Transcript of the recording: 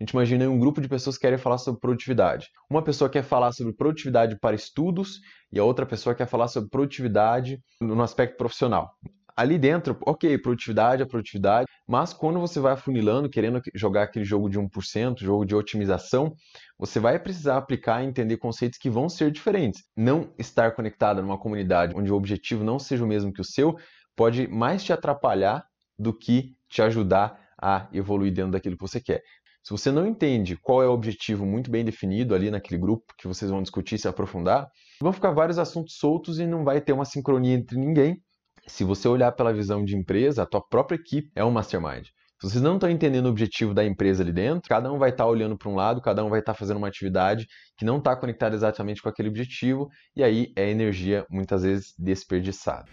A gente imagina um grupo de pessoas que querem falar sobre produtividade. Uma pessoa quer falar sobre produtividade para estudos e a outra pessoa quer falar sobre produtividade no aspecto profissional ali dentro, ok, produtividade é produtividade, mas quando você vai afunilando, querendo jogar aquele jogo de 1%, jogo de otimização, você vai precisar aplicar e entender conceitos que vão ser diferentes. Não estar conectado numa comunidade onde o objetivo não seja o mesmo que o seu, pode mais te atrapalhar do que te ajudar a evoluir dentro daquilo que você quer. Se você não entende qual é o objetivo muito bem definido ali naquele grupo que vocês vão discutir, se aprofundar, vão ficar vários assuntos soltos e não vai ter uma sincronia entre ninguém se você olhar pela visão de empresa, a tua própria equipe é um mastermind. Se vocês não estão entendendo o objetivo da empresa ali dentro, cada um vai estar tá olhando para um lado, cada um vai estar tá fazendo uma atividade que não está conectada exatamente com aquele objetivo, e aí é energia muitas vezes desperdiçada.